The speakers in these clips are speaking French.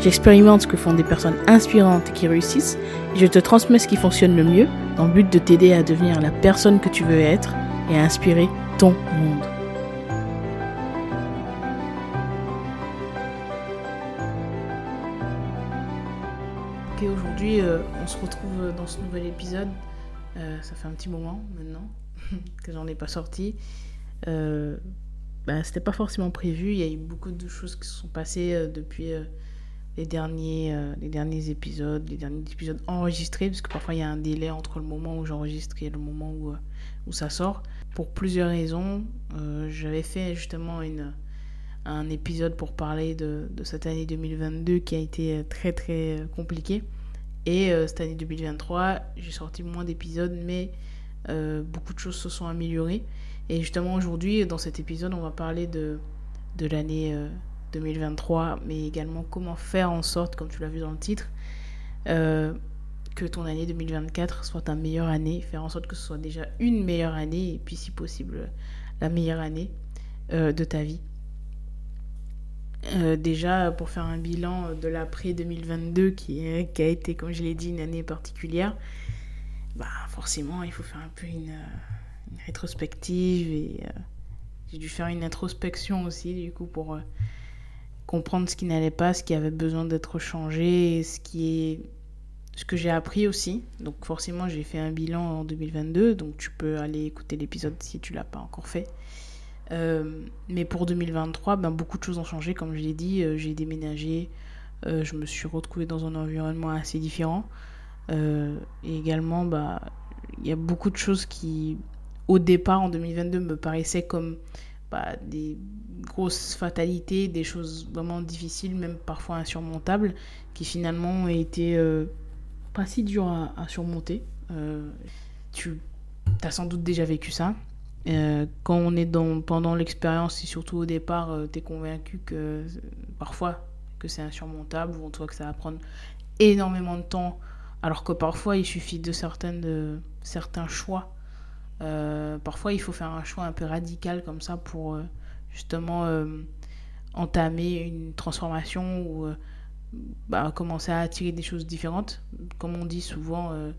j'expérimente ce que font des personnes inspirantes qui réussissent et je te transmets ce qui fonctionne le mieux dans le but de t'aider à devenir la personne que tu veux être et à inspirer ton monde. Ok, aujourd'hui, euh, on se retrouve dans ce nouvel épisode. Euh, ça fait un petit moment maintenant que j'en ai pas sorti. Euh, bah, C'était pas forcément prévu. Il y a eu beaucoup de choses qui se sont passées euh, depuis les, derniers, euh, les derniers épisodes, les derniers épisodes enregistrés, parce que parfois il y a un délai entre le moment où j'enregistre et le moment où, euh, où ça sort. Pour plusieurs raisons, euh, j'avais fait justement une, un épisode pour parler de, de cette année 2022 qui a été très très compliquée. Et cette année 2023, j'ai sorti moins d'épisodes, mais beaucoup de choses se sont améliorées. Et justement aujourd'hui, dans cet épisode, on va parler de, de l'année 2023, mais également comment faire en sorte, comme tu l'as vu dans le titre, euh, que ton année 2024 soit ta meilleure année, faire en sorte que ce soit déjà une meilleure année, et puis si possible, la meilleure année euh, de ta vie. Euh, déjà, pour faire un bilan de l'après 2022, qui, a été, comme je l'ai dit, une année particulière, bah forcément, il faut faire un peu une, une rétrospective et j'ai dû faire une introspection aussi, du coup, pour comprendre ce qui n'allait pas, ce qui avait besoin d'être changé, ce qui est ce que j'ai appris aussi. Donc forcément, j'ai fait un bilan en 2022, donc tu peux aller écouter l'épisode si tu l'as pas encore fait. Euh, mais pour 2023, ben, beaucoup de choses ont changé, comme je l'ai dit, euh, j'ai déménagé, euh, je me suis retrouvée dans un environnement assez différent. Et également, bah, il y a beaucoup de choses qui, au départ, en 2022, me paraissaient comme bah, des grosses fatalités, des choses vraiment difficiles, même parfois insurmontables, qui finalement ont été euh, pas si dures à, surmonter. Euh, tu as sans doute déjà vécu ça. Euh, quand on est dans, pendant l'expérience et surtout au départ, tu es convaincu que parfois que c'est insurmontable ou en tout cas que ça va prendre énormément de temps, alors que parfois il suffit de, certaines, de certains choix. Euh, parfois il faut faire un choix un peu radical comme ça pour euh, justement euh, entamer une transformation ou bah, commencer à attirer des choses différentes. Comme on dit souvent, on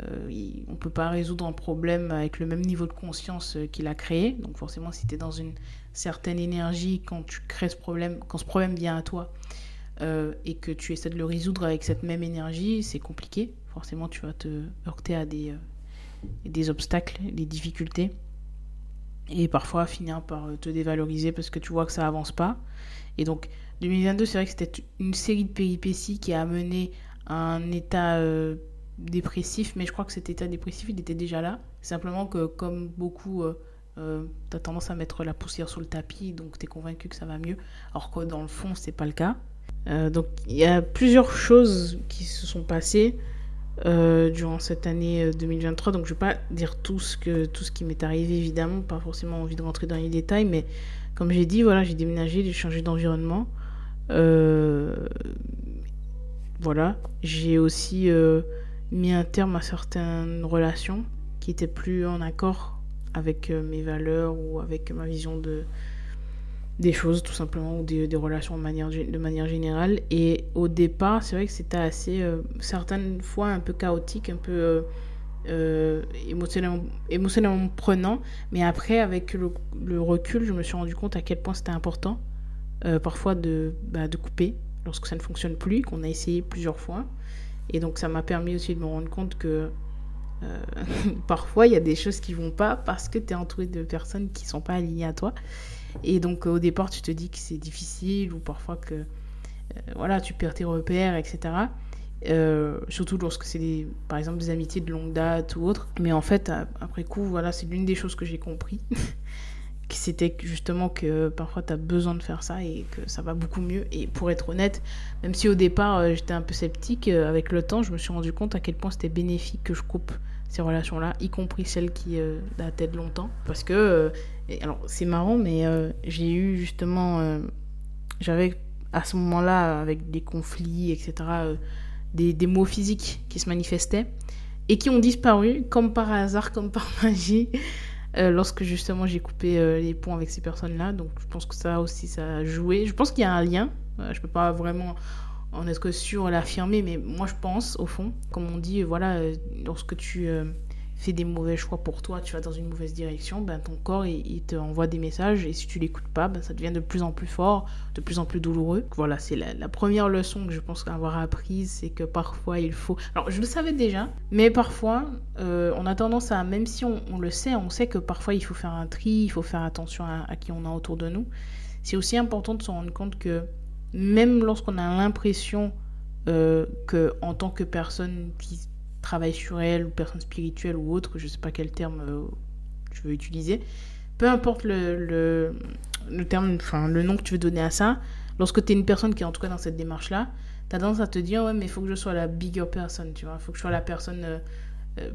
ne peut pas résoudre un problème avec le même niveau de conscience qu'il a créé. Donc forcément, si tu es dans une certaine énergie quand tu crées ce problème, quand ce problème vient à toi et que tu essaies de le résoudre avec cette même énergie, c'est compliqué. Forcément, tu vas te heurter à des, des obstacles, des difficultés. Et parfois finir par euh, te dévaloriser parce que tu vois que ça avance pas. Et donc 2022, c'est vrai que c'était une série de péripéties qui a amené à un état euh, dépressif, mais je crois que cet état dépressif, il était déjà là. Simplement que comme beaucoup, euh, euh, tu as tendance à mettre la poussière sous le tapis, donc tu es convaincu que ça va mieux, alors que dans le fond, c'est pas le cas. Donc il y a plusieurs choses qui se sont passées euh, durant cette année euh, 2023, donc je vais pas dire tout ce, que, tout ce qui m'est arrivé, évidemment, pas forcément envie de rentrer dans les détails, mais comme j'ai dit, voilà, j'ai déménagé, j'ai changé d'environnement. Euh, voilà, j'ai aussi euh, mis un terme à certaines relations qui étaient plus en accord avec euh, mes valeurs ou avec ma vision de des choses tout simplement ou des, relations de manière, de manière générale. Et au départ c'est vrai que c'était assez euh, certaines fois un peu chaotique un peu euh, euh, émotionnellement, émotionnellement prenant. Mais après avec le, recul je me suis rendu compte à quel point c'était important parfois de, bah, de couper lorsque ça ne fonctionne plus qu'on a essayé plusieurs fois. Et donc ça m'a permis aussi de me rendre compte que parfois il y a des choses qui vont pas parce que tu es entouré de personnes qui sont pas alignées à toi et donc euh, au départ tu te dis que c'est difficile ou parfois que euh, voilà tu perds tes repères etc Euh, surtout lorsque c'est des, par exemple des amitiés de longue date ou autre mais en fait après coup voilà c'est l'une des choses que j'ai compris c'était justement que parfois tu as besoin de faire ça et que ça va beaucoup mieux. Et pour être honnête, même si au départ j'étais un peu sceptique, avec le temps je me suis rendu compte à quel point c'était bénéfique que je coupe ces relations-là, y compris celles qui euh, de longtemps. Parce que, alors c'est marrant, mais j'ai eu justement, j'avais à ce moment-là, avec des conflits, etc., des, des mots physiques qui se manifestaient et qui ont disparu comme par hasard, comme par magie. Euh, lorsque justement j'ai coupé euh, les ponts avec ces personnes-là. Donc je pense que ça aussi, ça a joué. Je pense qu'il y a un lien. Euh, je peux pas vraiment en être sûr l'affirmer, mais moi je pense au fond, comme on dit, voilà, lorsque tu fais des mauvais choix pour toi, tu vas dans une mauvaise direction, ben, ton corps il, te envoie des messages et si tu l'écoutes pas, ben, ça devient de plus en plus fort, de plus en plus douloureux. Voilà, c'est la, première leçon que je pense avoir apprise, c'est que parfois il faut... Alors je le savais déjà, mais parfois euh, on a tendance à, même si on, le sait, on sait que parfois il faut faire un tri, il faut faire attention à, qui on a autour de nous. C'est aussi important de se rendre compte que même lorsqu'on a l'impression euh, que en tant que personne qui travail sur elle, ou personne spirituelle ou autre, je sais pas quel terme euh, je veux utiliser, peu importe le, le, terme, enfin le nom que tu veux donner à ça, lorsque tu es une personne qui est en tout cas dans cette démarche-là, tu as tendance à te dire, ouais, mais il faut que je sois la bigger person, tu vois, il faut que je sois la personne euh, euh,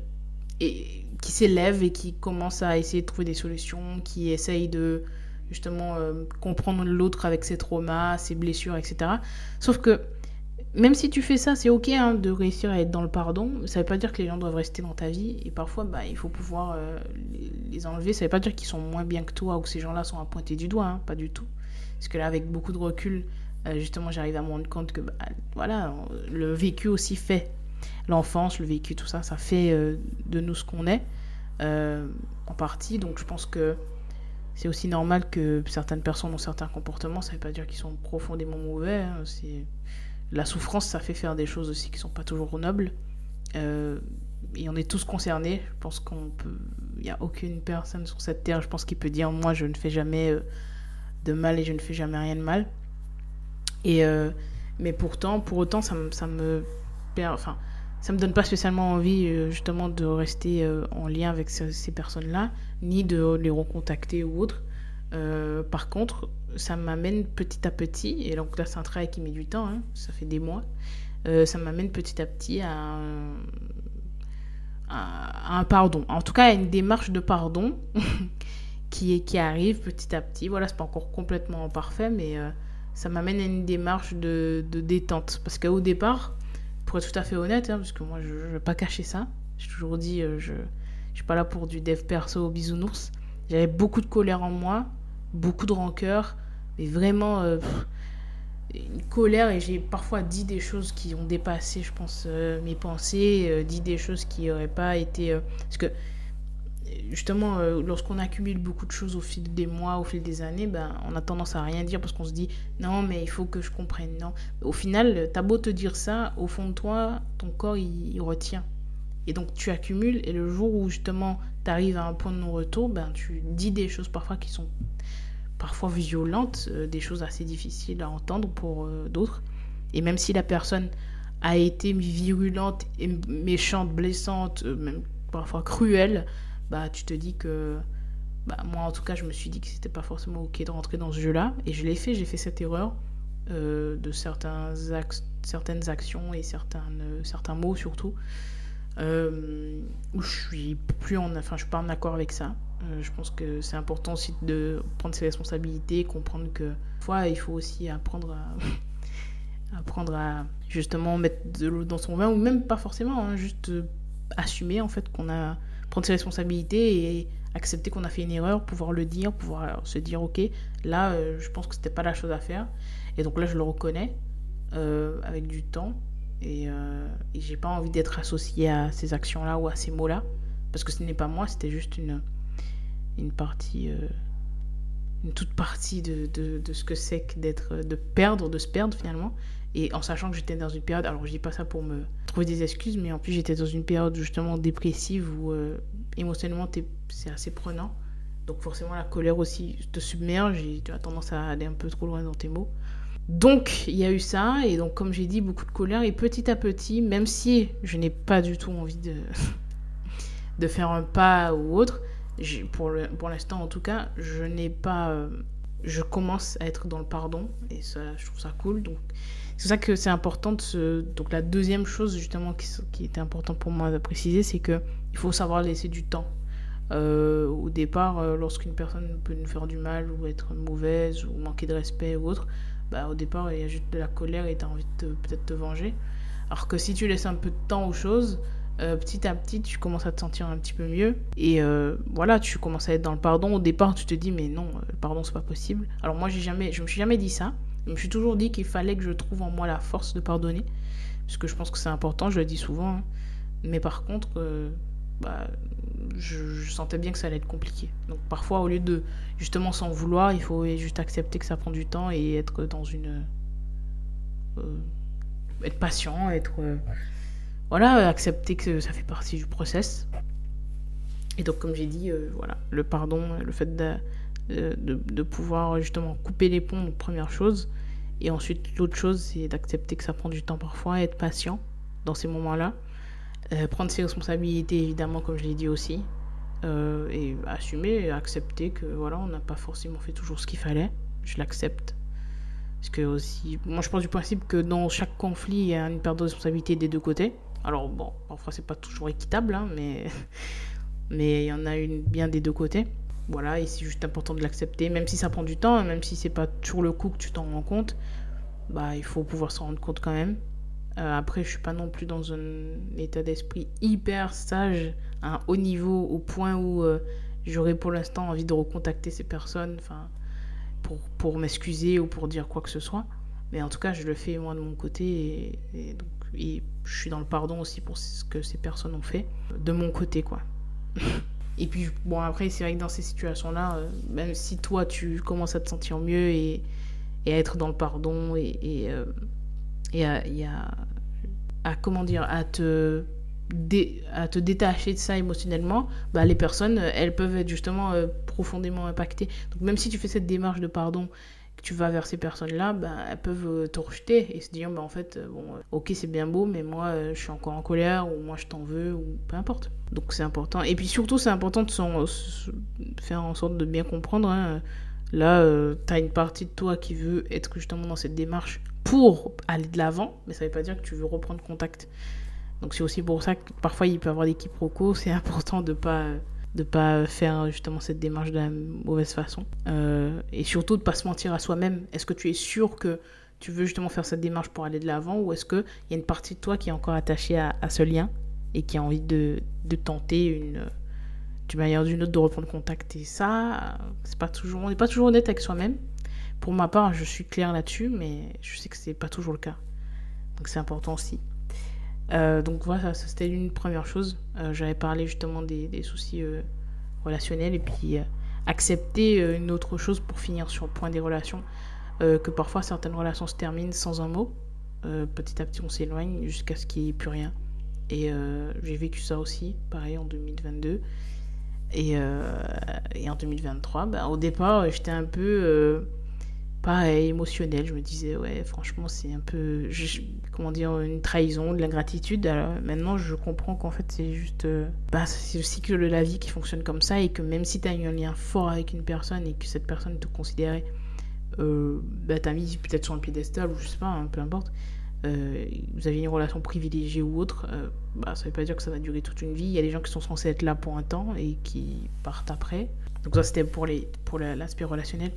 et, qui s'élève et qui commence à essayer de trouver des solutions, qui essaye de justement comprendre l'autre avec ses traumas, ses blessures, etc. Sauf que même si tu fais ça, c'est ok hein, de réussir à être dans le pardon. Ça veut pas dire que les gens doivent rester dans ta vie. Et parfois, bah, il faut pouvoir euh, les, enlever. Ça veut pas dire qu'ils sont moins bien que toi ou que ces gens-là sont à pointer du doigt. Hein, pas du tout. Parce que là, avec beaucoup de recul, euh, justement, j'arrive à me rendre compte que bah, voilà, le vécu aussi fait. L'enfance, le vécu, tout ça, ça fait euh, de nous ce qu'on est. en partie. Donc je pense que c'est aussi normal que certaines personnes ont certains comportements. Ça veut pas dire qu'ils sont profondément mauvais. Hein, la souffrance, ça fait faire des choses aussi qui sont pas toujours nobles. Euh, et on est tous concernés. Je pense qu'on peut. N'y a aucune personne sur cette terre, je pense, qui peut dire Moi, je ne fais jamais euh, de mal et je ne fais jamais rien de mal. Et, euh, mais pourtant, pour autant, ça, me, me. Enfin, ça me donne pas spécialement envie, justement, de rester en lien avec ces personnes-là, ni de les recontacter ou autre. par contre, ça m'amène petit à petit, et donc là c'est un travail qui met du temps, hein, ça fait des mois, euh, ça m'amène petit à petit à un, pardon, en tout cas à une démarche de pardon qui, qui arrive petit à petit. Voilà, c'est pas encore complètement parfait, mais euh, ça m'amène à une démarche de, détente. Parce qu'au départ, pour être tout à fait honnête, hein, parce que moi je ne vais pas cacher ça, j'ai toujours dit, euh, je suis pas là pour du dev perso bisounours. J'avais beaucoup de colère en moi, beaucoup de rancœur, mais vraiment euh, une colère et j'ai parfois dit des choses qui ont dépassé, je pense, euh, mes pensées, euh, dit des choses qui n'auraient pas été... parce que justement, lorsqu'on accumule beaucoup de choses au fil des mois, au fil des années, ben, on a tendance à rien dire parce qu'on se dit non, mais il faut que je comprenne. Non. Au final, t'as beau te dire ça, au fond de toi, ton corps, il, retient. Et donc, tu accumules et le jour où justement tu arrives à un point de non-retour, ben, tu dis des choses parfois qui sont parfois violentes, euh, des choses assez difficiles à entendre pour euh, d'autres. Et même si la personne a été virulente méchante, blessante, euh, même parfois cruelle, bah tu te dis que bah, moi en tout cas je me suis dit que c'était pas forcément ok de rentrer dans ce jeu-là et je l'ai fait, j'ai fait cette erreur de certains certaines actions et certains, certains mots surtout où je suis plus en enfin je suis pas en accord avec ça. Euh, je pense que c'est important aussi de prendre ses responsabilités, comprendre que fois il faut aussi apprendre à, apprendre à justement mettre de l'eau dans son vin ou même pas forcément, hein, juste euh, assumer en fait qu'on a prendre ses responsabilités et accepter qu'on a fait une erreur, pouvoir le dire, pouvoir se dire ok là euh, je pense que c'était pas la chose à faire. Et donc là je le reconnais avec du temps et, et j'ai pas envie d'être associé à ces actions là ou à ces mots là parce que ce n'est pas moi, c'était juste une une partie, euh, une toute partie de, de, de ce que c'est que d'être, de perdre, de se perdre finalement. Et en sachant que j'étais dans une période, alors je dis pas ça pour me trouver des excuses, mais en plus j'étais dans une période justement dépressive où euh, émotionnellement c'est assez prenant. Donc forcément la colère aussi te submerge et tu as tendance à aller un peu trop loin dans tes mots. Donc il y a eu ça et donc comme j'ai dit beaucoup de colère et petit à petit, même si je n'ai pas du tout envie de, de faire un pas ou autre, pour l'instant en tout cas, je n'ai pas... Euh, je commence à être dans le pardon et ça, je trouve ça cool. Donc c'est ça que c'est important. Donc la deuxième chose justement qui, qui était important pour moi de préciser, c'est que il faut savoir laisser du temps. Euh, au départ, euh, lorsqu'une personne peut nous faire du mal ou être mauvaise ou manquer de respect ou autre, bah, au départ il y a juste de la colère et tu as envie de peut-être te venger. Alors que si tu laisses un peu de temps aux choses, euh, petit à petit, tu commences à te sentir un petit peu mieux. Et euh, voilà, tu commences à être dans le pardon. Au départ, tu te dis, mais non, le pardon, c'est pas possible. Alors moi, jamais, je me suis jamais dit ça. Je me suis toujours dit qu'il fallait que je trouve en moi la force de pardonner. Parce que je pense que c'est important, je le dis souvent. Hein. Mais par contre, euh, bah, je, sentais bien que ça allait être compliqué. Donc parfois, au lieu de justement s'en vouloir, il faut juste accepter que ça prend du temps et être dans une... être patient, être voilà, accepter que ça fait partie du process. Et donc, comme j'ai dit, euh, voilà, le pardon, le fait de, de, pouvoir justement couper les ponts, première chose. Et ensuite, l'autre chose, c'est d'accepter que ça prend du temps parfois, être patient dans ces moments-là. Euh, prendre ses responsabilités, évidemment, comme je l'ai dit aussi. Euh, et assumer accepter que voilà, on n'a pas forcément fait toujours ce qu'il fallait. Je l'accepte. Parce que aussi, moi je pense du principe que dans chaque conflit, il y a une perte de responsabilité des deux côtés. Alors bon, parfois c'est pas toujours équitable, hein, mais mais il y en a une bien des deux côtés. Voilà, et c'est juste important de l'accepter, même si ça prend du temps, même si c'est pas toujours le coup que tu t'en rends compte, bah il faut pouvoir s'en rendre compte quand même. Euh, après, je suis pas non plus dans un état d'esprit hyper sage, à un haut niveau, au point où euh, j'aurais pour l'instant envie de recontacter ces personnes, pour, pour m'excuser ou pour dire quoi que ce soit. Mais en tout cas, je le fais moi de mon côté et donc et je suis dans le pardon aussi pour ce que ces personnes ont fait, de mon côté, quoi. et puis, bon, après, c'est vrai que dans ces situations-là, euh, même si toi, tu commences à te sentir mieux et, et à être dans le pardon et, et, euh, à, comment dire, à te, à te détacher de ça émotionnellement, bah, les personnes, elles peuvent être justement euh, profondément impactées. Donc, même si tu fais cette démarche de pardon tu vas vers ces personnes-là, ben, elles peuvent euh, te rejeter et se dire, ben, en fait, euh, bon, euh, ok, c'est bien beau, mais moi, je suis encore en colère, ou moi, je t'en veux, ou peu importe. Donc, c'est important. Et puis, surtout, c'est important de faire en sorte de bien comprendre. Hein. Là, tu as une partie de toi qui veut être justement dans cette démarche pour aller de l'avant, mais ça ne veut pas dire que tu veux reprendre contact. Donc, c'est aussi pour ça que parfois, il peut y avoir des quiproquos. C'est important de ne pas de pas faire justement cette démarche de la mauvaise façon. Euh, et surtout de pas se mentir à soi-même. Est-ce que tu es sûr que tu veux justement faire cette démarche pour aller de l'avant ou est-ce qu'il y a une partie de toi qui est encore attachée à, ce lien et qui a envie de, de tenter une d'une manière ou d'une autre de reprendre contact? Et ça c'est pas toujours on n'est pas toujours honnête avec soi-même pour ma part je suis claire là-dessus mais je sais que c'est pas toujours le cas donc c'est important aussi euh, donc voilà, ça, c'était une première chose. Euh, j'avais parlé justement des, des soucis euh, relationnels et puis accepter une autre chose pour finir sur le point des relations. que parfois certaines relations se terminent sans un mot. petit à petit on s'éloigne jusqu'à ce qu'il n'y ait plus rien. Et j'ai vécu ça aussi, pareil en 2022. Et, et en 2023, bah, au départ j'étais un peu pas émotionnel. Je me disais, ouais, franchement, c'est un peu, comment dire, une trahison, de l'ingratitude. Maintenant, je comprends qu'en fait, c'est juste, euh, bah, c'est le cycle de la vie qui fonctionne comme ça et que même si tu as eu un lien fort avec une personne et que cette personne te considérait, euh, bah, t'as mis peut-être sur un piédestal ou je sais pas, hein, peu importe, euh, vous avez une relation privilégiée ou autre, euh, bah, ça veut pas dire que ça va durer toute une vie. Il y a des gens qui sont censés être là pour un temps et qui partent après. Donc ça, c'était pour l'aspect pour relationnel.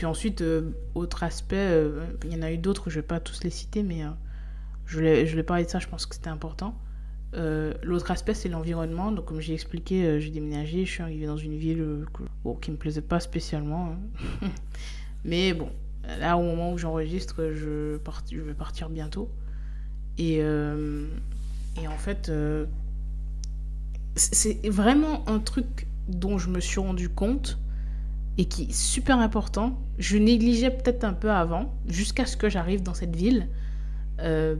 Puis ensuite, euh, autre aspect, euh, il y en a eu d'autres, je ne vais pas tous les citer, mais euh, je, voulais, je parler de ça, je pense que c'était important. L'autre aspect, c'est l'environnement. Donc, comme j'ai expliqué, j'ai déménagé, je suis arrivée dans une ville qui ne me plaisait pas spécialement. Hein. mais bon, là, au moment où j'enregistre, je, je vais partir bientôt. Et, et en fait, c'est vraiment un truc dont je me suis rendu compte et qui est super important. Je négligeais peut-être un peu avant, jusqu'à ce que j'arrive dans cette ville. Euh,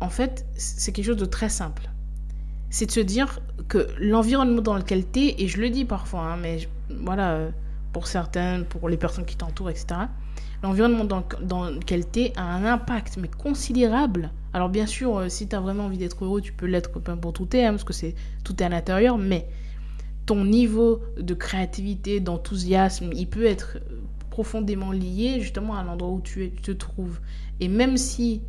en fait, c'est quelque chose de très simple. C'est de se dire que l'environnement dans lequel tu es, et je le dis parfois, hein, mais voilà, pour certains, pour les personnes qui t'entourent, etc., l'environnement dans, dans, lequel tu es a un impact, mais considérable. Alors bien sûr, euh, si tu as vraiment envie d'être heureux, tu peux l'être peu importe où tu es, hein, parce que c'est tout est à l'intérieur, mais ton niveau de créativité, d'enthousiasme, il peut être profondément lié justement à l'endroit où tu, te trouves. Et même si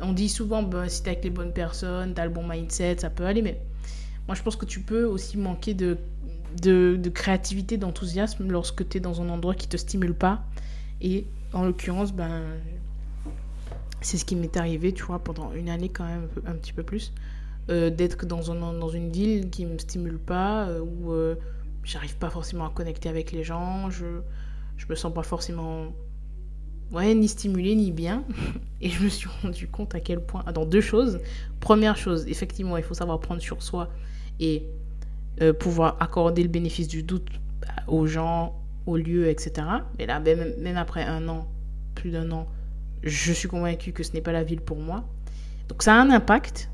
on dit souvent, ben, si tu avec les bonnes personnes, tu as le bon mindset, ça peut aller, mais moi je pense que tu peux aussi manquer de, de, créativité, d'enthousiasme lorsque tu es dans un endroit qui te stimule pas. Et en l'occurrence, ben, c'est ce qui m'est arrivé, tu vois, pendant une année quand même, un, petit peu plus, euh, d'être dans, dans une ville qui me stimule pas, euh, où euh, j'arrive pas forcément à connecter avec les gens, je, je me sens pas forcément ouais, ni stimulé ni bien. Et je me suis rendu compte à quel point. Dans deux choses. Première chose, effectivement, il faut savoir prendre sur soi et pouvoir accorder le bénéfice du doute aux gens, aux lieux, etc. Mais là, même, même après un an, plus d'un an, je suis convaincue que ce n'est pas la ville pour moi. Donc ça a un impact.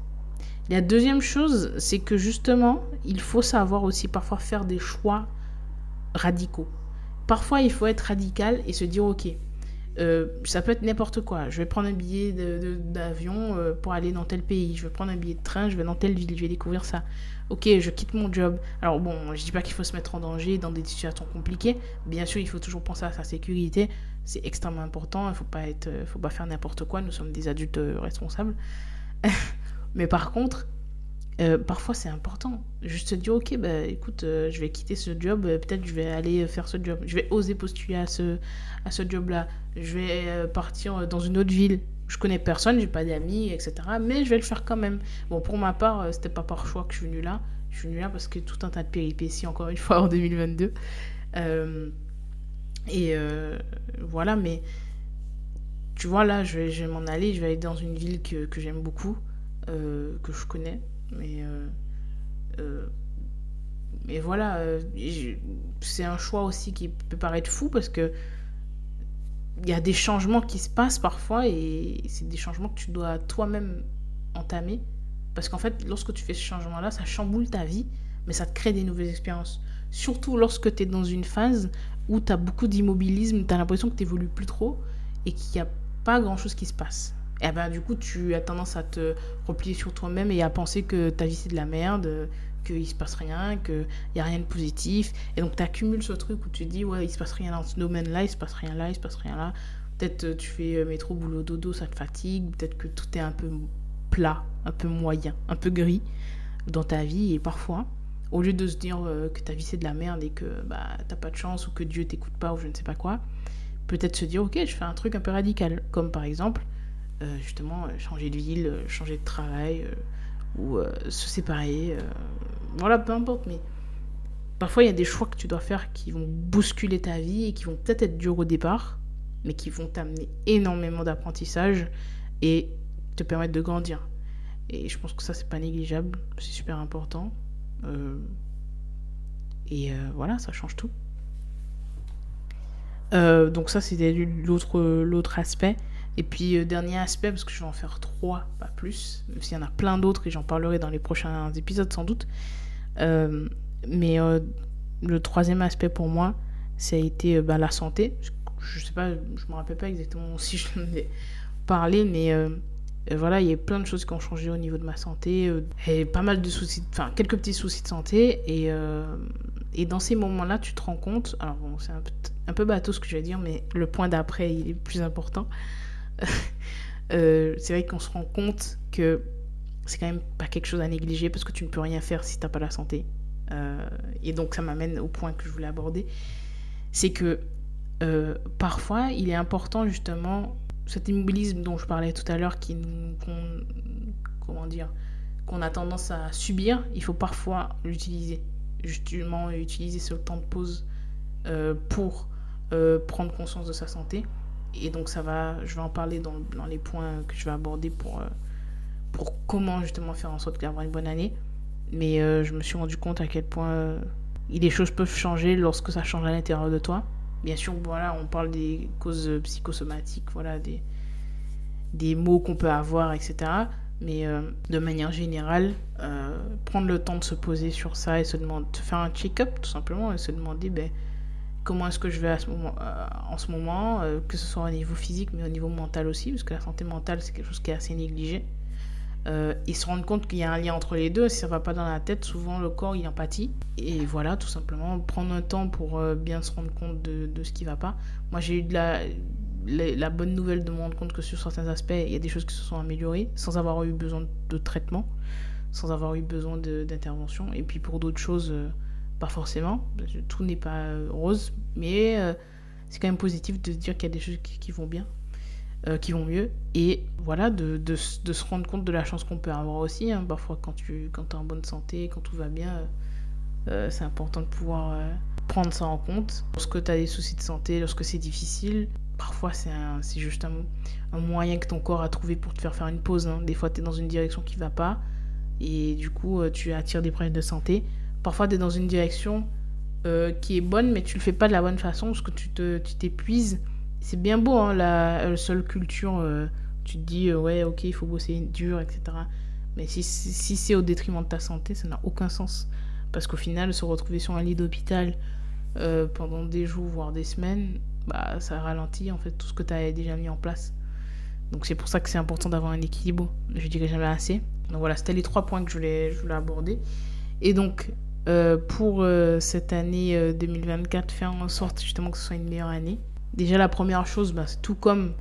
La deuxième chose, c'est que justement, il faut savoir aussi parfois faire des choix radicaux. Parfois, il faut être radical et se dire, ok, euh, ça peut être n'importe quoi. Je vais prendre un billet d'avion euh, pour aller dans tel pays. Je vais prendre un billet de train, je vais dans telle ville, je vais découvrir ça. Ok, je quitte mon job. Alors bon, je dis pas qu'il faut se mettre en danger dans des situations compliquées. Bien sûr, il faut toujours penser à sa sécurité. C'est extrêmement important. Il faut euh, faut pas faire n'importe quoi. Nous sommes des adultes responsables. Mais par contre, euh, parfois c'est important. Juste se dire, ok, bah, écoute, euh, je vais quitter ce job, euh, peut-être je vais aller faire ce job, je vais oser postuler à ce, à ce job-là, je vais partir dans une autre ville. Je connais personne, j'ai pas d'amis, etc. Mais je vais le faire quand même. Bon, pour ma part, c'était pas par choix que je suis venue là. Je suis venue là parce que tout un tas de péripéties, encore une fois, en 2022. et voilà, mais tu vois, là, je vais, je vais m'en aller, je vais aller dans une ville que, que j'aime beaucoup, que je connais mais, euh, euh, mais voilà, euh, c'est un choix aussi qui peut paraître fou parce que il y a des changements qui se passent parfois et c'est des changements que tu dois toi-même entamer. Parce qu'en fait, lorsque tu fais ce changement-là, ça chamboule ta vie, mais ça te crée des nouvelles expériences. Surtout lorsque tu es dans une phase où tu as beaucoup d'immobilisme, tu as l'impression que tu plus trop et qu'il n'y a pas grand-chose qui se passe et eh ben du coup tu as tendance à te replier sur toi-même et à penser que ta vie c'est de la merde, qu'il se passe rien, qu'il n'y a rien de positif. Et donc tu accumules ce truc où tu te dis ouais il se passe rien dans ce domaine-là, il se passe rien là, il se passe rien là. Peut-être euh, tu fais euh, métro, boulot, dodo, ça te fatigue, peut-être que tout est un peu plat, un peu moyen, un peu gris dans ta vie et parfois au lieu de se dire euh, que ta vie c'est de la merde et que bah t'as pas de chance ou que Dieu t'écoute pas ou je ne sais pas quoi, peut-être se dire ok je fais un truc un peu radical comme par exemple justement euh, changer de ville, euh, changer de travail ou se séparer. voilà, peu importe, mais parfois il y a des choix que tu dois faire qui vont bousculer ta vie et qui vont peut-être être durs au départ, mais qui vont t'amener énormément d'apprentissage et te permettre de grandir. Et je pense que ça, c'est pas négligeable, c'est super important. et voilà, ça change tout. donc ça, c'était l'autre aspect. Et puis, euh, dernier aspect, parce que je vais en faire trois, pas plus, même s'il y en a plein d'autres et j'en parlerai dans les prochains épisodes sans doute. Euh, mais euh, le troisième aspect pour moi, ça a été bah, la santé. Je, sais pas, je me rappelle pas exactement si je l'ai ai parlé, mais voilà, il y a plein de choses qui ont changé au niveau de ma santé. et pas mal de soucis, enfin, quelques petits soucis de santé. Et, et dans ces moments-là, tu te rends compte, alors bon, c'est un un peu bateau ce que je vais dire, mais le point d'après, il est plus important. Euh, c'est vrai qu'on se rend compte que c'est quand même pas quelque chose à négliger parce que tu ne peux rien faire si t'as pas la santé. Euh, et donc ça m'amène au point que je voulais aborder, c'est que euh, parfois il est important justement cet immobilisme dont je parlais tout à l'heure qui comment dire qu'on a tendance à subir, il faut parfois l'utiliser. Justement utiliser ce temps de pause pour prendre conscience de sa santé et donc ça va, je vais en parler dans, dans les points que je vais aborder pour, euh, pour comment justement faire en sorte d'avoir une bonne année. Mais euh, je me suis rendu compte à quel point euh, les choses peuvent changer lorsque ça change à l'intérieur de toi. Bien sûr, voilà, on parle des causes psychosomatiques, voilà, des, des mots qu'on peut avoir, etc. Mais de manière générale, prendre le temps de se poser sur ça et se demander, de faire un check-up tout simplement et se demander, ben, comment est-ce que je vais euh, en ce moment, euh, que ce soit au niveau physique, mais au niveau mental aussi, parce que la santé mentale, c'est quelque chose qui est assez négligé. euh, et se rendre compte qu'il y a un lien entre les deux. Si ça va pas dans la tête, souvent le corps il empathie. Et voilà, tout simplement, prendre un temps pour bien se rendre compte de, ce qui va pas. Moi, j'ai eu la, bonne nouvelle de me rendre compte que sur certains aspects, il y a des choses qui se sont améliorées sans avoir eu besoin de traitement, sans avoir eu besoin d'intervention. Et puis pour d'autres choses, pas forcément. Tout n'est pas rose, mais c'est quand même positif de dire qu'il y a des choses qui vont bien. Euh, qui vont mieux. Et voilà, de, de, se rendre compte de la chance qu'on peut avoir aussi. Hein. Parfois, quand tu quand es en bonne santé, quand tout va bien, euh, euh, c'est important de pouvoir prendre ça en compte. Lorsque tu as des soucis de santé, lorsque c'est difficile, parfois c'est juste un, un, moyen que ton corps a trouvé pour te faire faire une pause. Hein. Des fois, tu es dans une direction qui va pas et du coup, tu attires des problèmes de santé. Parfois, tu es dans une direction qui est bonne, mais tu le fais pas de la bonne façon parce que tu t'épuises. Tu c'est bien beau, hein, la, seule culture. Euh, tu te dis, euh, ouais, ok, il faut bosser dur, etc. Mais si, si, c'est au détriment de ta santé, ça n'a aucun sens. Parce qu'au final, se retrouver sur un lit d'hôpital euh, pendant des jours, voire des semaines, bah, ça ralentit en fait tout ce que tu as déjà mis en place. Donc c'est pour ça que c'est important d'avoir un équilibre. Je dirais jamais assez. Donc voilà, c'était les trois points que je voulais, je voulais aborder. Et donc, pour cette année 2024, faire en sorte justement que ce soit une meilleure année. Déjà, la première chose, bah, tout comme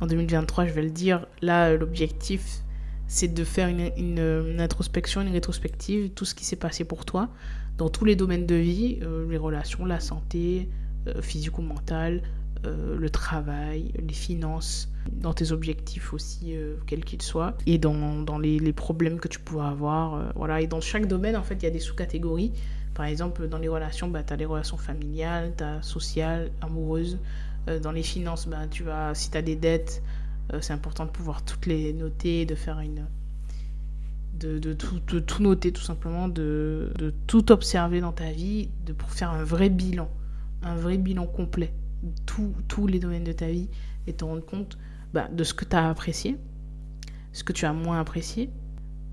en 2023, je vais le dire, là, l'objectif, c'est de faire une, introspection, une rétrospective, tout ce qui s'est passé pour toi dans tous les domaines de vie, euh, les relations, la santé, euh, physico-mentale, euh, le travail, les finances, dans tes objectifs aussi, quels qu'ils soient, et dans, dans les, problèmes que tu pourras avoir. voilà. Et dans chaque domaine, en fait, il y a des sous-catégories. Par exemple, dans les relations, bah, tu as les relations familiales, as sociales, amoureuses. Euh, dans les finances, bah, tu vas, si tu as des dettes, euh, c'est important de pouvoir toutes les noter, de faire une. De, de, tout, de tout, noter tout simplement, de, de, tout observer dans ta vie, de pour faire un vrai bilan, un vrai bilan complet tous les domaines de ta vie et te rendre compte bah, de ce que tu as apprécié, ce que tu as moins apprécié,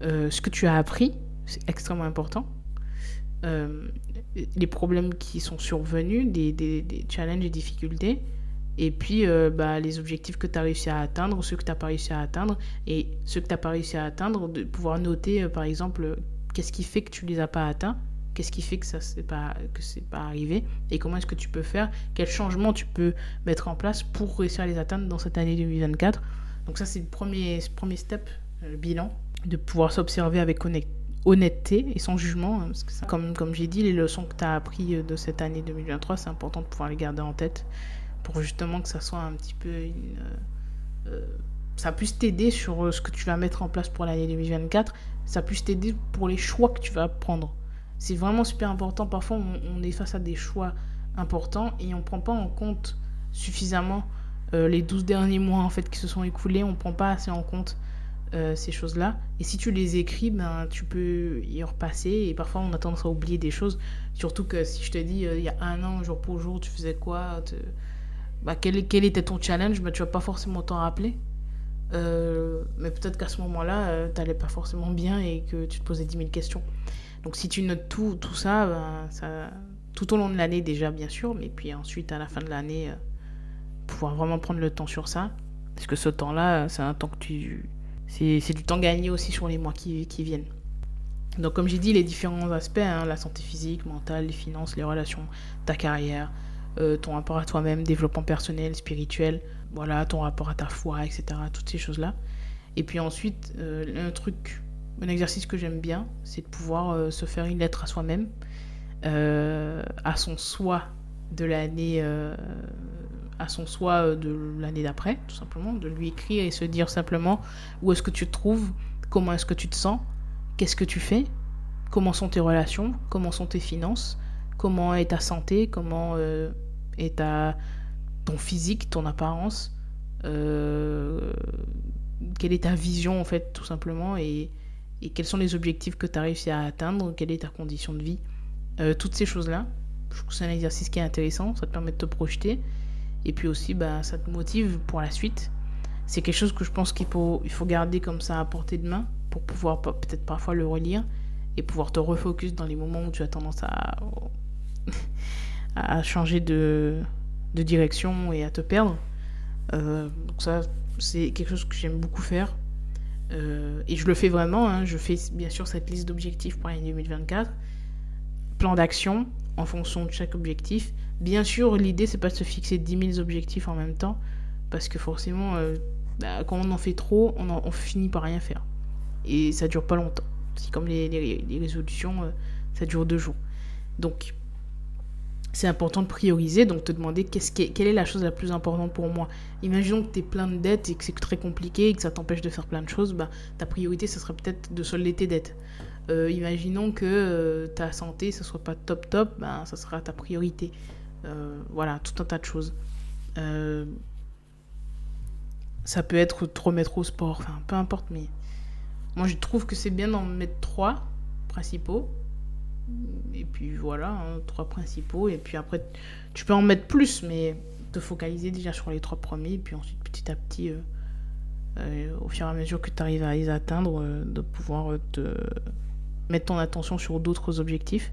euh, ce que tu as appris, c'est extrêmement important, euh, les problèmes qui sont survenus, des, des, des challenges et difficultés, et puis euh, bah, les objectifs que tu as réussi à atteindre, ceux que tu n'as pas réussi à atteindre, et ceux que tu n'as pas réussi à atteindre, de pouvoir noter par exemple qu'est-ce qui fait que tu ne les as pas atteints, qu'est-ce qui fait que ça c'est pas que c'est pas arrivé et comment est-ce que tu peux faire quels changements tu peux mettre en place pour réussir à les atteindre dans cette année 2024 donc ça c'est le premier premier step le bilan de pouvoir s'observer avec honnêteté et sans jugement. Hein, parce que comme, comme j'ai dit, les leçons que tu as apprises euh, de cette année 2023, c'est important de pouvoir les garder en tête pour justement que ça soit un petit peu. Euh, euh, ça puisse t'aider sur ce que tu vas mettre en place pour l'année 2024. Ça puisse t'aider pour les choix que tu vas prendre. C'est vraiment super important. Parfois, on, est face à des choix importants et on ne prend pas en compte suffisamment les 12 derniers mois en fait qui se sont écoulés. On ne prend pas assez en compte euh, ces choses-là. Et si tu les écris, ben, tu peux y repasser. Et parfois, on a tendance à oublier des choses. Surtout que si je te dis, euh, il y a un an, jour pour jour, tu faisais quoi bah, quel, était ton challenge ben, Tu vas pas forcément t'en rappeler. Euh, mais peut-être qu'à ce moment-là, tu n'allais pas forcément bien et que tu te posais 10 000 questions. Donc si tu notes tout, tout ça, ben, ça, tout au long de l'année déjà, bien sûr, mais puis ensuite, à la fin de l'année, pouvoir vraiment prendre le temps sur ça. Parce que ce temps-là, c'est un temps que tu c'est du temps gagné aussi sur les mois qui, qui viennent. Donc comme j'ai dit, les différents aspects, hein, la santé physique, mentale, les finances, les relations, ta carrière, euh, ton rapport à toi-même, développement personnel, spirituel, voilà, ton rapport à ta foi, etc. Toutes ces choses-là. Et puis ensuite, euh, un truc, un exercice que j'aime bien, c'est de pouvoir euh, se faire une lettre à soi-même, à son soi de l'année à son soi euh, de l'année d'après, tout simplement, de lui écrire et se dire simplement où est-ce que tu te trouves, comment est-ce que tu te sens, qu'est-ce que tu fais, comment sont tes relations, comment sont tes finances, comment est ta santé, comment euh, est ta, ton physique, ton apparence, euh, quelle est ta vision en fait tout simplement et, et quels sont les objectifs que tu as réussi à atteindre, quelle est ta condition de vie, toutes ces choses-là. Je trouve que c'est un exercice qui est intéressant, ça te permet de te projeter et puis aussi, bah, ça te motive pour la suite. C'est quelque chose que je pense qu'il faut, il faut garder comme ça à portée de main pour pouvoir peut-être parfois le relire et pouvoir te refocus dans les moments où tu as tendance à, à changer de, de direction et à te perdre. Euh, donc ça, c'est quelque chose que j'aime beaucoup faire. Et je le fais vraiment, hein. je fais bien sûr cette liste d'objectifs pour l'année 2024, plan d'action en fonction de chaque objectif. Bien sûr, l'idée, c'est pas de se fixer 10 000 objectifs en même temps, parce que forcément, bah, quand on en fait trop, on, finit par rien faire. Et ça dure pas longtemps. C'est comme les, les, résolutions, euh, ça dure deux jours. Donc, c'est important de prioriser, donc te demander quelle est la chose la plus importante pour moi. Imaginons que tu es plein de dettes et que c'est très compliqué et que ça t'empêche de faire plein de choses, bah, ta priorité, ce serait peut-être de solder tes dettes. Euh, imaginons que euh, ta santé, ce soit pas top top, bah, ça sera ta priorité. voilà, tout un tas de choses. ça peut être te remettre au sport, enfin peu importe, mais moi, je trouve que c'est bien d'en mettre trois principaux. Et puis voilà, hein, trois principaux. Et puis après, tu peux en mettre plus, mais te focaliser déjà sur les trois premiers. Et puis ensuite, petit à petit, euh, euh, au fur et à mesure que tu arrives à les atteindre, euh, de pouvoir te mettre ton attention sur d'autres objectifs.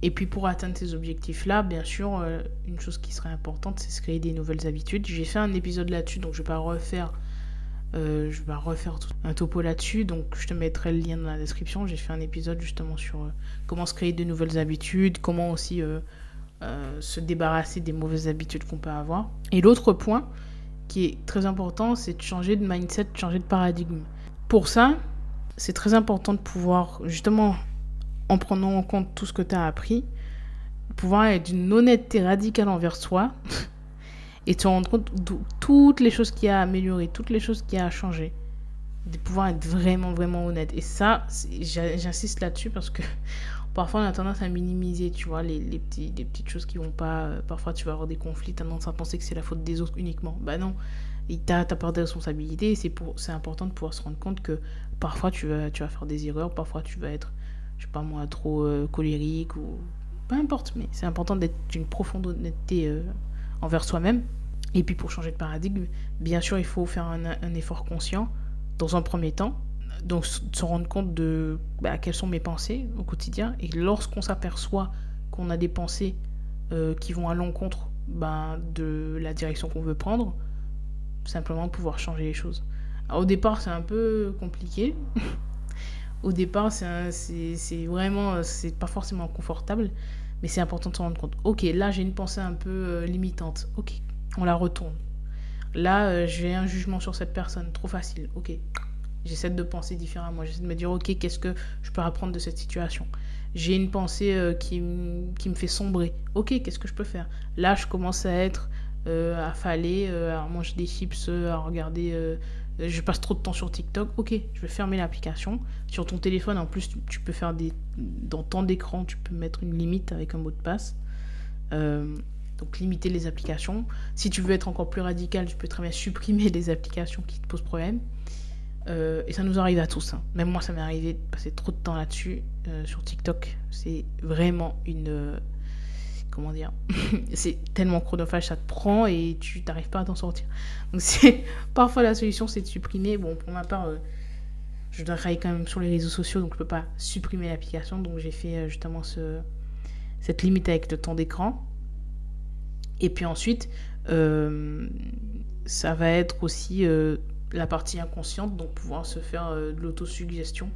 Et puis pour atteindre ces objectifs-là, bien sûr, une chose qui serait importante, c'est de créer des nouvelles habitudes. J'ai fait un épisode là-dessus, donc je ne vais pas refaire euh, je vais refaire un topo là-dessus, donc je te mettrai le lien dans la description. J'ai fait un épisode justement sur euh, comment se créer de nouvelles habitudes, comment aussi euh, se débarrasser des mauvaises habitudes qu'on peut avoir. Et l'autre point qui est très important, c'est de changer de mindset, de changer de paradigme. Pour ça, c'est très important de pouvoir, justement, en prenant en compte tout ce que tu as appris, pouvoir être d'une honnêteté radicale envers soi. et te rendre compte de toutes les choses qu'il y a à toutes les choses qu'il y a à. De pouvoir être vraiment, vraiment honnête. Et ça, j'insiste là-dessus parce que parfois on a tendance à minimiser, tu vois, les, les, petits, les petites choses qui vont pas. Parfois tu vas avoir des conflits, tu tendance à penser que c'est la faute des autres uniquement. Bah non, tu as ta part de responsabilité et c'est important de pouvoir se rendre compte que parfois tu vas, tu vas faire des erreurs, parfois tu vas être, je sais pas moi, trop euh, colérique ou peu importe, mais c'est important d'être d'une profonde honnêteté euh, envers soi-même et puis pour changer de paradigme, bien sûr, il faut faire un, effort conscient dans un premier temps. Donc se rendre compte de bah, quelles sont mes pensées au quotidien. Et lorsqu'on s'aperçoit qu'on a des pensées euh, qui vont à l'encontre bah, de la direction qu'on veut prendre, simplement pouvoir changer les choses. au départ, c'est un peu compliqué. au départ, c'est vraiment, c'est pas forcément confortable, mais c'est important de se rendre compte. Ok, là j'ai une pensée un peu euh, limitante. Ok, on la retourne. Là, euh, j'ai un jugement sur cette personne, trop facile. Ok, j'essaie de penser différemment. J'essaie de me dire, ok, qu'est-ce que je peux apprendre de cette situation? J'ai une pensée euh, qui, qui, me fait sombrer. Ok, qu'est-ce que je peux faire? Là, je commence à être affalé, à manger des chips, à regarder. Je passe trop de temps sur TikTok. Ok, je vais fermer l'application. Sur ton téléphone, en plus, tu, peux faire des. Dans temps d'écran, tu peux mettre une limite avec un mot de passe. Donc limiter les applications. Si tu veux être encore plus radical, tu peux très bien supprimer les applications qui te posent problème. Euh, et ça nous arrive à tous. Hein. Même moi, ça m'est arrivé de passer trop de temps là-dessus euh, sur TikTok. C'est vraiment une. Euh, comment dire C'est tellement chronophage, ça te prend et tu n'arrives pas à t'en sortir. Donc, parfois la solution, c'est de supprimer. Bon, pour ma part, je dois travailler quand même sur les réseaux sociaux, donc je peux pas supprimer l'application. Donc, j'ai fait justement ce, cette limite avec le temps d'écran. Et puis ensuite, euh, ça va être aussi euh, la partie inconsciente, donc pouvoir se faire euh, de l'autosuggestion.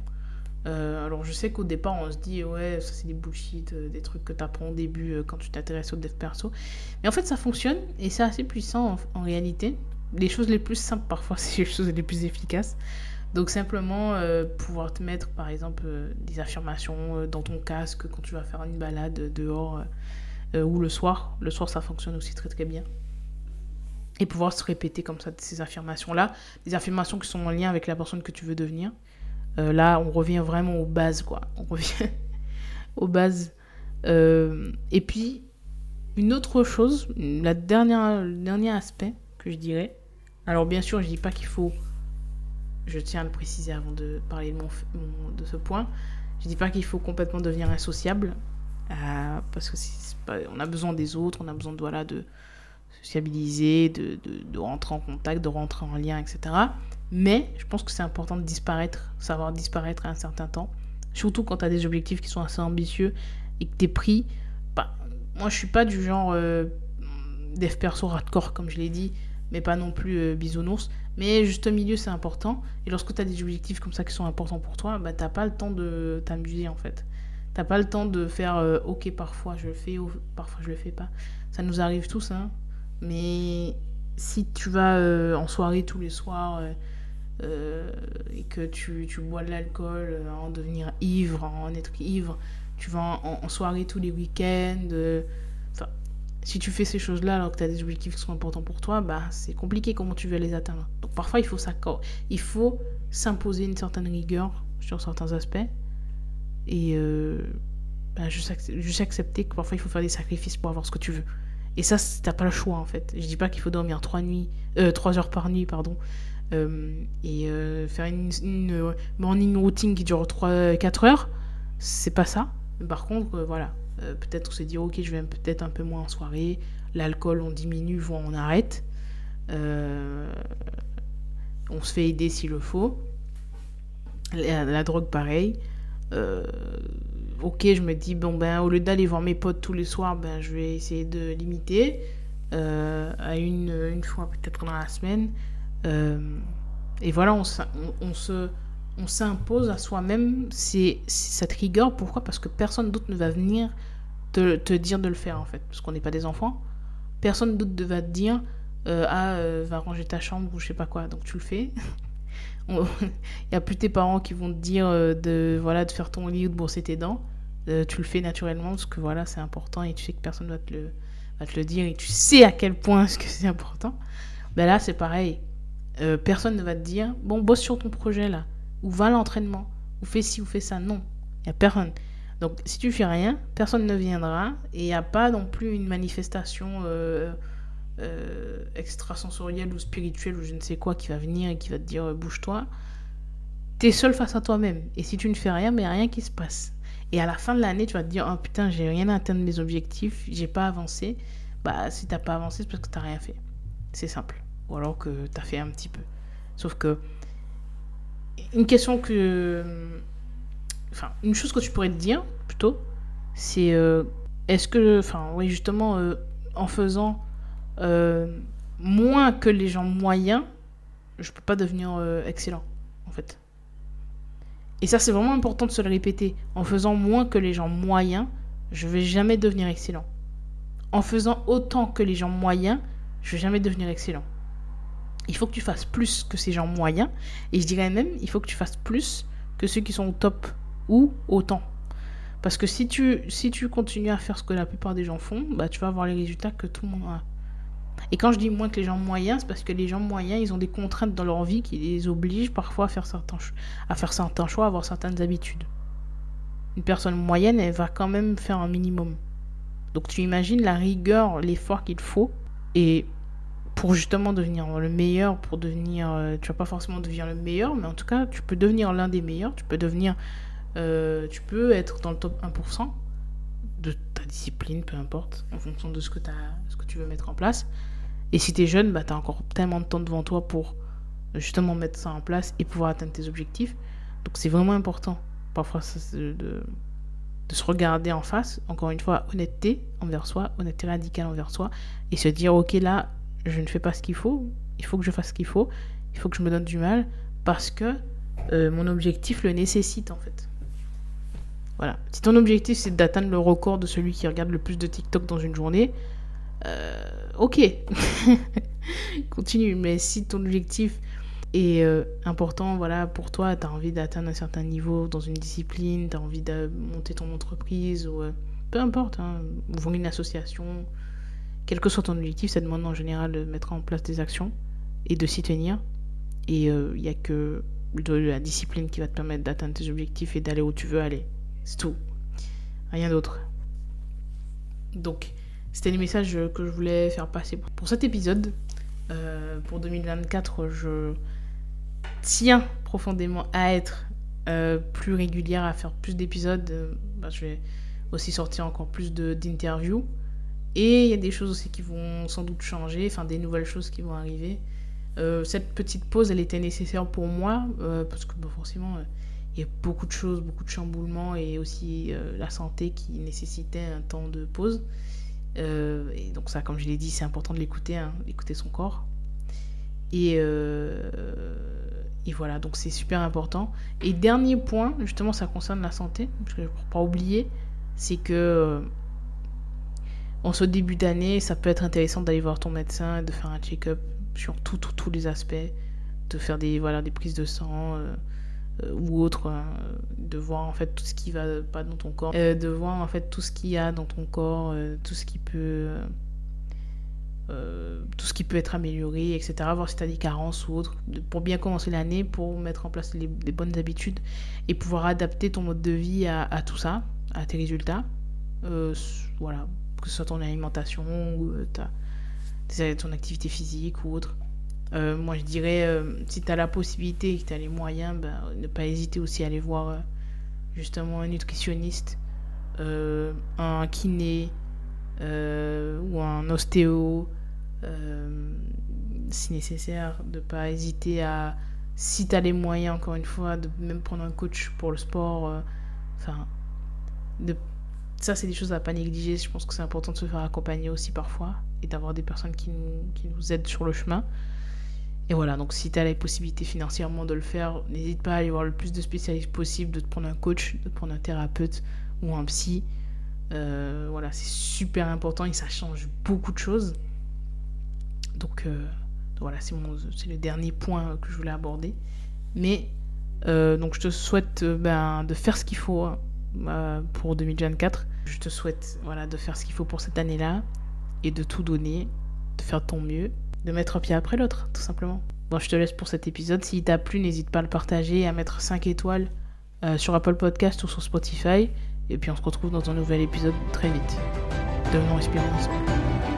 Alors je sais qu'au départ on se dit ouais ça c'est des bullshit, des trucs que tu apprends au début quand tu t'intéresses au dev perso. Mais en fait ça fonctionne et c'est assez puissant en, réalité. Les choses les plus simples parfois c'est les choses les plus efficaces. Donc simplement pouvoir te mettre par exemple des affirmations dans ton casque quand tu vas faire une balade dehors euh, ou le soir. Le soir, ça fonctionne aussi très très bien. Et pouvoir se répéter comme ça ces affirmations-là, des affirmations qui sont en lien avec la personne que tu veux devenir. Euh, là, on revient vraiment aux bases, quoi. On revient aux bases. Euh, et puis, une autre chose, le dernier aspect que je dirais. Alors, bien sûr, je dis pas qu'il faut. Je tiens à le préciser avant de parler de, mon, de ce point. Je dis pas qu'il faut complètement devenir insociable. parce que on a besoin des autres, on a besoin de, voilà, de sociabiliser, de, rentrer en contact, de rentrer en lien, etc. Mais je pense que c'est important de disparaître, savoir disparaître à un certain temps. Surtout quand tu as des objectifs qui sont assez ambitieux et que tu es pris. Bah, moi, je suis pas du genre euh, dev perso hardcore, comme je l'ai dit, mais pas non plus euh, bisounours. Mais juste milieu, c'est important. Et lorsque tu as des objectifs comme ça qui sont importants pour toi, bah, t'as pas le temps de t'amuser en fait. T'as pas le temps de faire euh, ok parfois je le fais parfois je le fais pas. Ça nous arrive tous, hein. Mais si tu vas euh, en soirée tous les soirs euh, et que tu, tu bois de l'alcool, en devenir ivre, en être ivre, tu vas en, soirée tous les week-ends. Enfin, si tu fais ces choses-là alors que tu as des objectifs qui sont importants pour toi, bah, c'est compliqué comment tu veux les atteindre. Donc parfois, il faut, il faut s'imposer une certaine rigueur sur certains aspects. Et euh, bah, juste, accepter que parfois, il faut faire des sacrifices pour avoir ce que tu veux. Et ça, t'as pas le choix en fait. Je dis pas qu'il faut dormir 3, nuits, euh, 3 heures par nuit, pardon. Euh, et euh, faire une, une, morning routine qui dure 3-4 heures. C'est pas ça. Par contre, voilà, euh, peut-être s'est dit, ok, je vais peut-être un peu moins en soirée. L'alcool, on diminue, voire on arrête. Euh, on se fait aider s'il le faut. La, drogue, pareil. Euh, ok, je me dis, bon, ben, au lieu d'aller voir mes potes tous les soirs, ben, je vais essayer de limiter à une, une fois peut-être dans la semaine. Et voilà, on, se on s'impose à soi-même c'est cette rigueur. Pourquoi? Parce que personne d'autre ne va venir te, te, dire de le faire, en fait. Parce qu'on n'est pas des enfants. Personne d'autre ne va te dire euh, Ah, euh, va ranger ta chambre ou je sais pas quoi. Donc tu le fais. Il n'y a plus tes parents qui vont te dire euh, de, voilà, de faire ton lit ou de brosser tes dents. tu le fais naturellement parce que voilà, c'est important et tu sais que personne ne va te le, va te le dire et tu sais à quel point ce que c'est important. Ben là, c'est pareil. Personne ne va te dire Bon, bosse sur ton projet là ou va à l'entraînement, ou fais ci ou fais ça. Non, il n'y a personne. Donc si tu fais rien, personne ne viendra et il n'y a pas non plus une manifestation euh, euh, extrasensorielle ou spirituelle ou je ne sais quoi qui va venir et qui va te dire euh, bouge-toi. Tu es seul face à toi-même. Et si tu ne fais rien, mais rien qui se passe. Et à la fin de l'année, tu vas te dire oh putain, j'ai rien atteint de mes objectifs, j'ai pas avancé. Bah si t'as pas avancé, c'est parce que t'as rien fait. C'est simple. Ou alors que tu as fait un petit peu. Sauf que une question que. Enfin, une chose que tu pourrais te dire, plutôt, c'est euh, est-ce que. Enfin, oui, justement, euh, en faisant euh, moins que les gens moyens, je peux pas devenir excellent, en fait. Et ça, c'est vraiment important de se le répéter. En faisant moins que les gens moyens, je vais jamais devenir excellent. En faisant autant que les gens moyens, je vais jamais devenir excellent il faut que tu fasses plus que ces gens moyens. Et je dirais même, il faut que tu fasses plus que ceux qui sont au top ou autant. Parce que si tu, si tu continues à faire ce que la plupart des gens font, bah, tu vas avoir les résultats que tout le monde a. Et quand je dis moins que les gens moyens, c'est parce que les gens moyens, ils ont des contraintes dans leur vie qui les obligent parfois à faire certains, à faire certains choix, à avoir certaines habitudes. Une personne moyenne, elle va quand même faire un minimum. Donc tu imagines la rigueur, l'effort qu'il faut. Et pour justement devenir le meilleur, pour devenir, euh, tu vas pas forcément devenir le meilleur, mais en tout cas, tu peux devenir l'un des meilleurs, tu peux devenir, euh, tu peux être dans le top 1% de ta discipline, peu importe, en fonction de ce que, tu veux mettre en place. Et si tu es jeune, bah, tu as encore tellement de temps devant toi pour justement mettre ça en place et pouvoir atteindre tes objectifs. Donc c'est vraiment important, parfois, de, de, se regarder en face, encore une fois, honnêteté envers soi, honnêteté radicale envers soi, et se dire, ok, là, je ne fais pas ce qu'il faut, il faut que je fasse ce qu'il faut, il faut que je me donne du mal parce que euh, mon objectif le nécessite en fait. Voilà. Si ton objectif c'est d'atteindre le record de celui qui regarde le plus de TikTok dans une journée, euh, ok, continue. Mais si ton objectif est euh, important, voilà, pour toi, tu as envie d'atteindre un certain niveau dans une discipline, tu as envie de monter ton entreprise ou peu importe, hein, ouvrir une association, quel que soit ton objectif, ça demande en général de mettre en place des actions et de s'y tenir. Et il euh, n'y a que la discipline qui va te permettre d'atteindre tes objectifs et d'aller où tu veux aller. C'est tout. Rien d'autre. Donc, c'était le message que je voulais faire passer pour cet épisode. Euh, pour 2024, je tiens profondément à être euh, plus régulière, à faire plus d'épisodes. Bah, je vais aussi sortir encore plus d'interviews. Et il y a des choses aussi qui vont sans doute changer, enfin des nouvelles choses qui vont arriver. Euh, cette petite pause, elle était nécessaire pour moi, euh, parce que forcément, euh, il y a beaucoup de choses, beaucoup de chamboulements, et aussi la santé qui nécessitait un temps de pause. et donc ça, comme je l'ai dit, c'est important de l'écouter, hein, d'écouter son corps. Et, et voilà, donc c'est super important. Et dernier point, justement, ça concerne la santé, parce que pour pas oublier, c'est que en ce début d'année, ça peut être intéressant d'aller voir ton médecin de faire un check-up sur tous les aspects, de faire des, voilà, des prises de sang euh, euh, ou autre, hein, de voir en fait tout ce qui va pas dans ton corps, euh, de voir en fait tout ce qu'il y a dans ton corps, tout ce qui peut. tout ce qui peut être amélioré, etc. Voir si tu as des carences ou autre, pour bien commencer l'année, pour mettre en place les, bonnes habitudes et pouvoir adapter ton mode de vie à, à tout ça, à tes résultats. voilà, que ce soit ton alimentation ou euh, ta, ton activité physique ou autre. Euh, moi, je dirais, euh, si tu as la possibilité et que tu as les moyens, ben, ne pas hésiter aussi à aller voir justement un nutritionniste, un kiné ou un ostéo, si nécessaire, de pas hésiter à, si tu as les moyens, encore une fois, de même prendre un coach pour le sport, enfin, de ça, c'est des choses à pas négliger. Je pense que c'est important de se faire accompagner aussi parfois et d'avoir des personnes qui nous, qui nous aident sur le chemin. Et voilà, donc si tu as la possibilité financièrement de le faire, n'hésite pas à aller voir le plus de spécialistes possible, de te prendre un coach, de prendre un thérapeute ou un psy. Euh, voilà, c'est super important et ça change beaucoup de choses. Donc, euh, voilà, c'est, c'est le dernier point que je voulais aborder. Mais euh, donc je te souhaite ben, de faire ce qu'il faut hein, pour 2024. Je te souhaite voilà, de faire ce qu'il faut pour cette année-là et de tout donner, de faire ton mieux, de mettre un pied après l'autre, tout simplement. Bon, je te laisse pour cet épisode. S'il t'a plu, n'hésite pas à le partager à mettre 5 étoiles euh, sur Apple Podcast ou sur Spotify. Et puis on se retrouve dans un nouvel épisode très vite. Devenons ensemble.